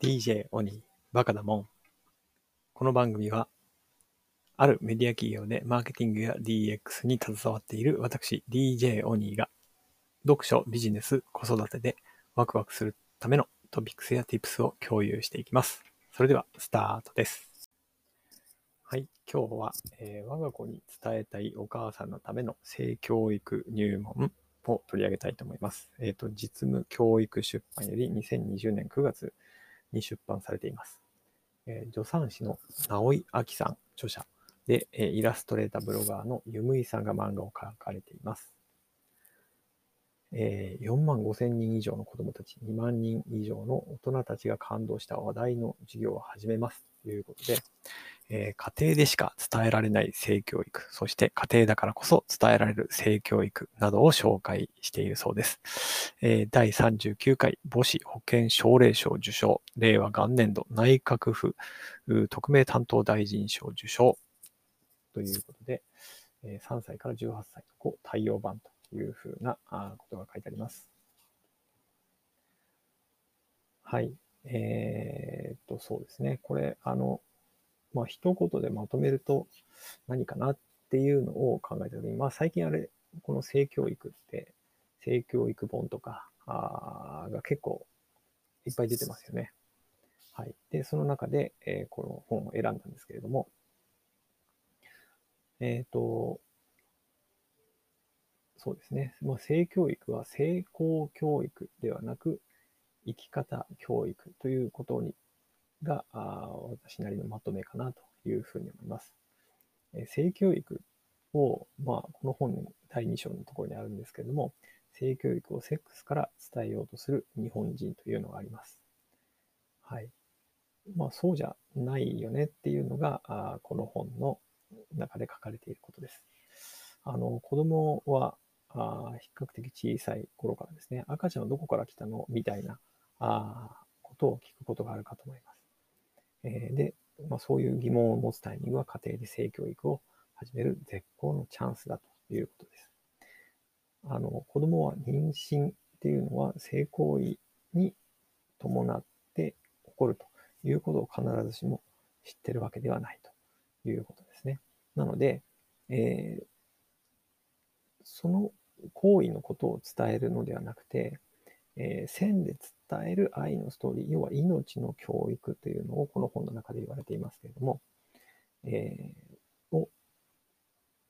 DJ オニー、バカだもん。この番組は、あるメディア企業でマーケティングや DX に携わっている私、DJ オニーが、読書、ビジネス、子育てでワクワクするためのトピックスや Tips を共有していきます。それでは、スタートです。はい、今日は、えー、我が子に伝えたいお母さんのための性教育入門を取り上げたいと思います。えっ、ー、と、実務教育出版より2020年9月に出版されています。えー、助産師の直井明さん、著者で、えー、イラストレーターブロガーのゆむいさんが漫画を描かれています。えー、4万5千人以上の子供たち、2万人以上の大人たちが感動した話題の授業を始めますということで、えー、家庭でしか伝えられない性教育、そして家庭だからこそ伝えられる性教育などを紹介しているそうです。えー、第39回母子保健奨励賞受賞、令和元年度内閣府特命担当大臣賞受賞ということで、えー、3歳から18歳の子対応版というふうなことが書いてあります。はい。えー、っと、そうですね。これ、あの、まあ、一言でまとめると何かなっていうのを考えたときに、まあ、最近あれ、この性教育って、性教育本とかあが結構いっぱい出てますよね。はい。で、その中で、えー、この本を選んだんですけれども、えっ、ー、と、そうですね。まあ、性教育は性功教育ではなく、生き方教育ということにが私なりのまとめかなというふうに思います。え性教育を、まあ、この本の第2章のところにあるんですけれども、性教育をセックスから伝えようとする日本人というのがあります。はい。まあ、そうじゃないよねっていうのが、あこの本の中で書かれていることです。あの、子供は、あ比較的小さい頃からですね、赤ちゃんはどこから来たの？みたいなあことを聞くことがあるかと思います。えー、で、まあ、そういう疑問を持つタイミングは家庭で性教育を始める絶好のチャンスだということです。あの、子供は妊娠っていうのは性行為に伴って起こるということを必ずしも知ってるわけではないということですね。なので、えー、その行為のことを伝えるのではなくて、えー、線で伝える愛のストーリー、要は命の教育というのをこの本の中で言われていますけれども、えー、を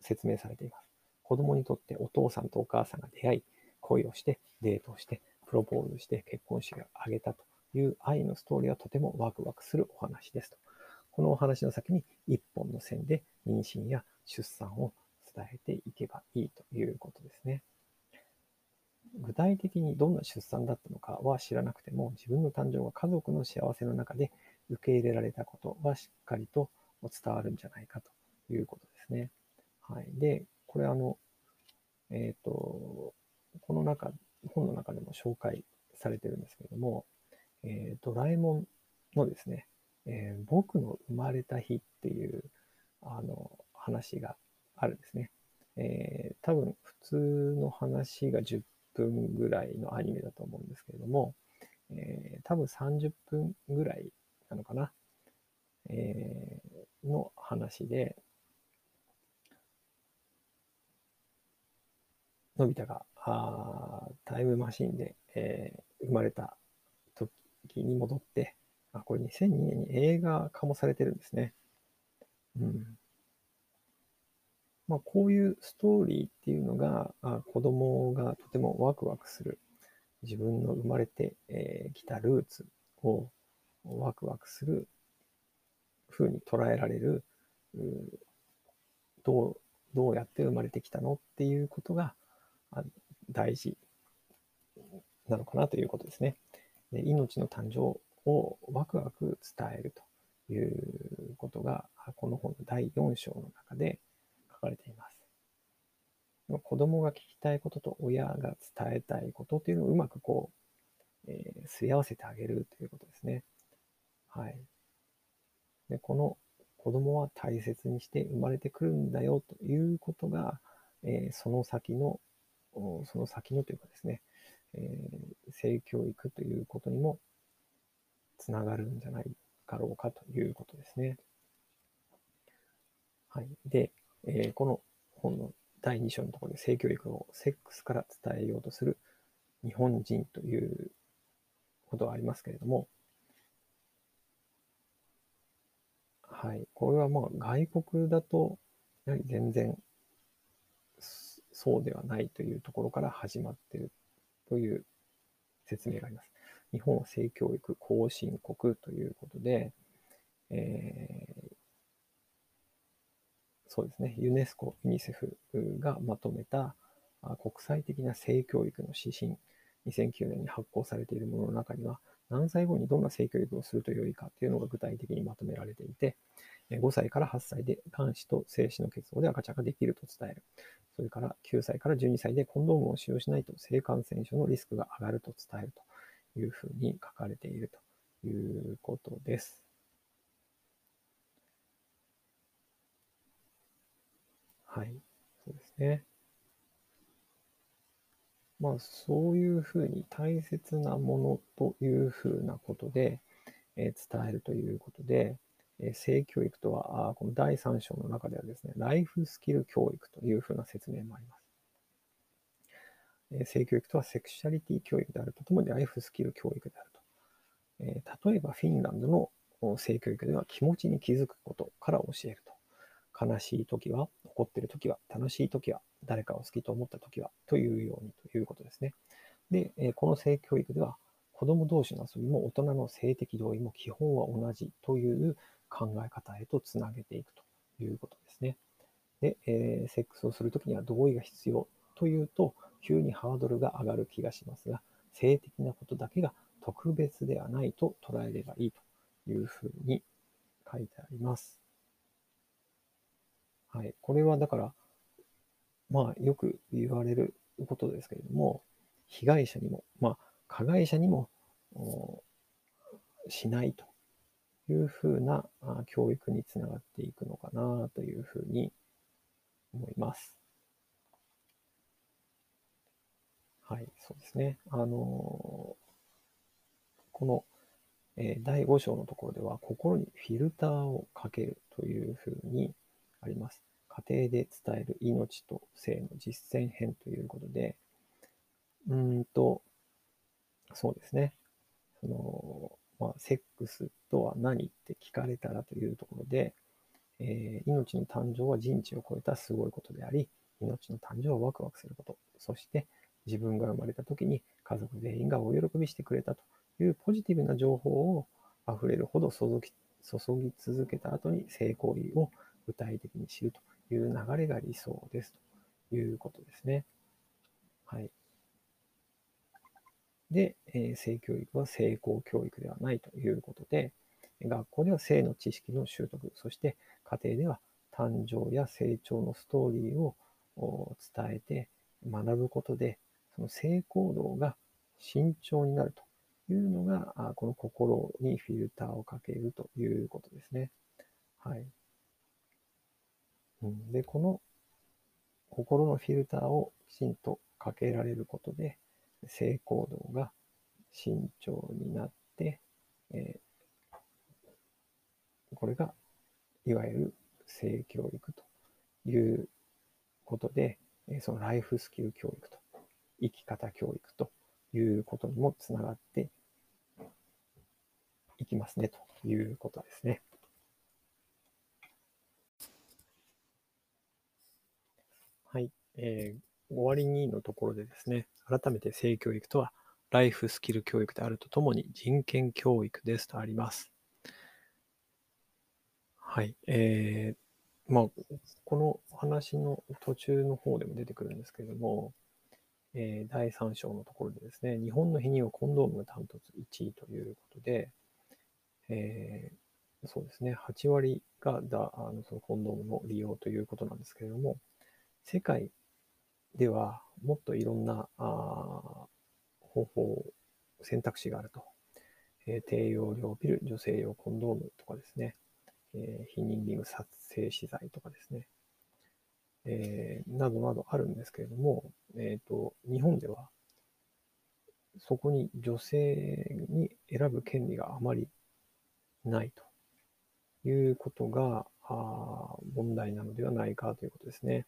説明されています。子供にとってお父さんとお母さんが出会い、恋をして、デートをして、プロポーズして結婚式を挙げたという愛のストーリーはとてもワクワクするお話ですと。このお話の先に一本の線で妊娠や出産を伝えていけばいいということですね。具体的にどんな出産だったのかは知らなくても、自分の誕生が家族の幸せの中で受け入れられたことはしっかりと伝わるんじゃないかということですね。はい。で、これあの、えっ、ー、と、この中、本の中でも紹介されてるんですけれども、えー、ドラえもんのですね、えー、僕の生まれた日っていう、あの、話があるんですね。えー、多分普通の話が10分ぐらいのアニメだと思うんですけれども、えー、多分30分ぐらいなのかな、えー、の話で、のび太があタイムマシンで、えー、生まれた時に戻って、あ、これ2002年に映画化もされてるんですね。うん。まあ、こういうストーリーっていうのが、あ子供がとてもワクワクする。自分の生まれてき、えー、たルーツをワクワクする風に捉えられる、どう、どうやって生まれてきたのっていうことが大事なのかなということですね。で命の誕生をワクワク伝えるということが、この本の第4章の中でかれています。子供が聞きたいことと親が伝えたいことというのをうまくこう、えー、すり合わせてあげるということですね。はい。で、この子供は大切にして生まれてくるんだよということが、えー、その先の、その先のというかですね、えー、性教育ということにもつながるんじゃないかろうかということですね。はい。で、えー、この本の第2章のところで性教育をセックスから伝えようとする日本人ということがありますけれども、はい。これはまあ外国だと、やはり全然そうではないというところから始まっているという説明があります。日本は性教育後進国ということで、えー、そうですね、ユネスコ、ユニセフがまとめた国際的な性教育の指針、2009年に発行されているものの中には、何歳後にどんな性教育をするとよいかというのが具体的にまとめられていて、5歳から8歳で卵子と精子の結合で赤ちゃんができると伝える。それから9歳から12歳でコンドームを使用しないと性感染症のリスクが上がると伝えるというふうに書かれているということです。はい、そうですね。まあ、そういうふうに大切なものというふうなことで、え伝えるということで、え性教育とは、この第3章の中ではですね、ライフスキル教育というふうな説明もあります。え性教育とはセクシャリティ教育であるとともにライフスキル教育であると。え例えばフィンランドの性教育では気持ちに気づくことから教えると。悲しい時は、怒ってる時は、楽しい時は、誰かを好きと思った時は、というようにということですね。で、えこの性教育では、子供同士の遊びも大人の性的同意も基本は同じという考え方へとつなげていくということですね。で、えー、セックスをするときには同意が必要というと、急にハードルが上がる気がしますが、性的なことだけが特別ではないと捉えればいいというふうに書いてあります。はい。これはだから、まあ、よく言われることですけれども、被害者にも、まあ、加害者にもしないというふうな教育につながっていくのかなというふうに思います。はい、そうですね。あのこの、え第5章のところでは、心にフィルターをかけるというふうにあります。家庭で伝える命と性の実践編ということで、うんと、そうですね。その、まあ、セックスとは何って聞かれたらというところで、えー、命の誕生は人知を超えたすごいことであり、命の誕生はワクワクすること。そして、自分が生まれた時に家族全員がお喜びしてくれたというポジティブな情報を溢れるほど注ぎ注ぎ続けた後に性行為を具体的に知るという流れが理想ですということですね。はい。で、えー、性教育は性交教育ではないということで、学校では性の知識の習得、そして家庭では誕生や成長のストーリーを伝えて学ぶことで、その性行動が慎重になるというのが、この心にフィルターをかけるということですね。はい。うん、で、この心のフィルターをきちんとかけられることで、性行動が慎重になって、えー、これがいわゆる性教育ということで、そのライフスキル教育と生き方教育ということにもつながっていきますねということですね。はい。えー、終わりにのところでですね、改めて性教育とは、ライフスキル教育であるとともに人権教育ですとあります。はい。えー、まあ、この話の途中の方でも出てくるんですけれども、えー、第3章のところでですね、日本の避妊はコンドームがダントツ1位ということで、えー、そうですね、8割がだあのそのコンドームの利用ということなんですけれども、世界ではもっといろんなあ方法、選択肢があると。えー、低用量ピル、女性用コンドームとかですね、えー、避妊リング撮影資材とかですね、えー、などなどあるんですけれども、えーと、日本ではそこに女性に選ぶ権利があまりないということが問題なのではないかということですね。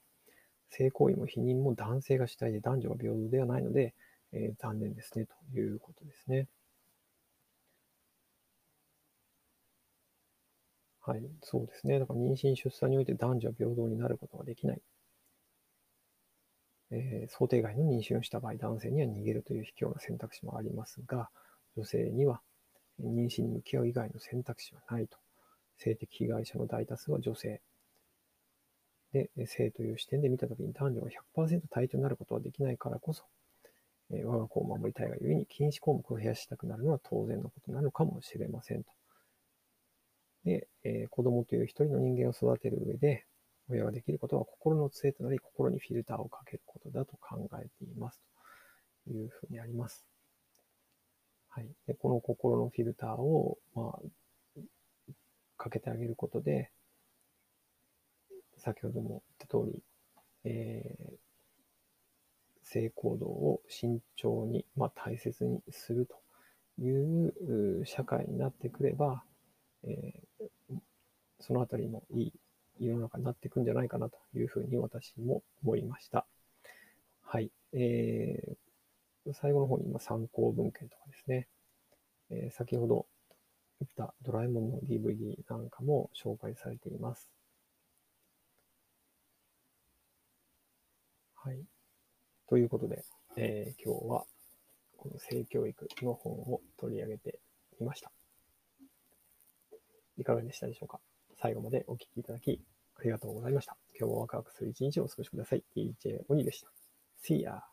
性行為も否認も男性が主体で男女が平等ではないので、えー、残念ですねということですね。はい、そうですね。だから妊娠、出産において男女は平等になることができない。えー、想定外の妊娠をした場合、男性には逃げるという卑怯な選択肢もありますが、女性には妊娠に向き合う以外の選択肢はないと。性的被害者の大多数は女性。で、性という視点で見たときに男女が100%対等になることはできないからこそ、え、我が子を守りたいがゆえに禁止項目を増やしたくなるのは当然のことなのかもしれませんと。で、えー、子供という一人の人間を育てる上で、親ができることは心の杖となり、心にフィルターをかけることだと考えています。というふうにあります。はい。で、この心のフィルターを、まあ、かけてあげることで、先ほども言った通り、えー、性行動を慎重に、まあ、大切にするという社会になってくれば、えー、そのあたりもいい世の中になっていくんじゃないかなというふうに私も思いました。はい。えー、最後の方に今参考文献とかですね、えー、先ほど言ったドラえもんの DVD なんかも紹介されています。はい。ということで、えー、今日はこの性教育の本を取り上げてみました。いかがでしたでしょうか？最後までお聴きいただきありがとうございました。今日もワクワクする一日をお過ごしください。DJ 鬼でした。See ya!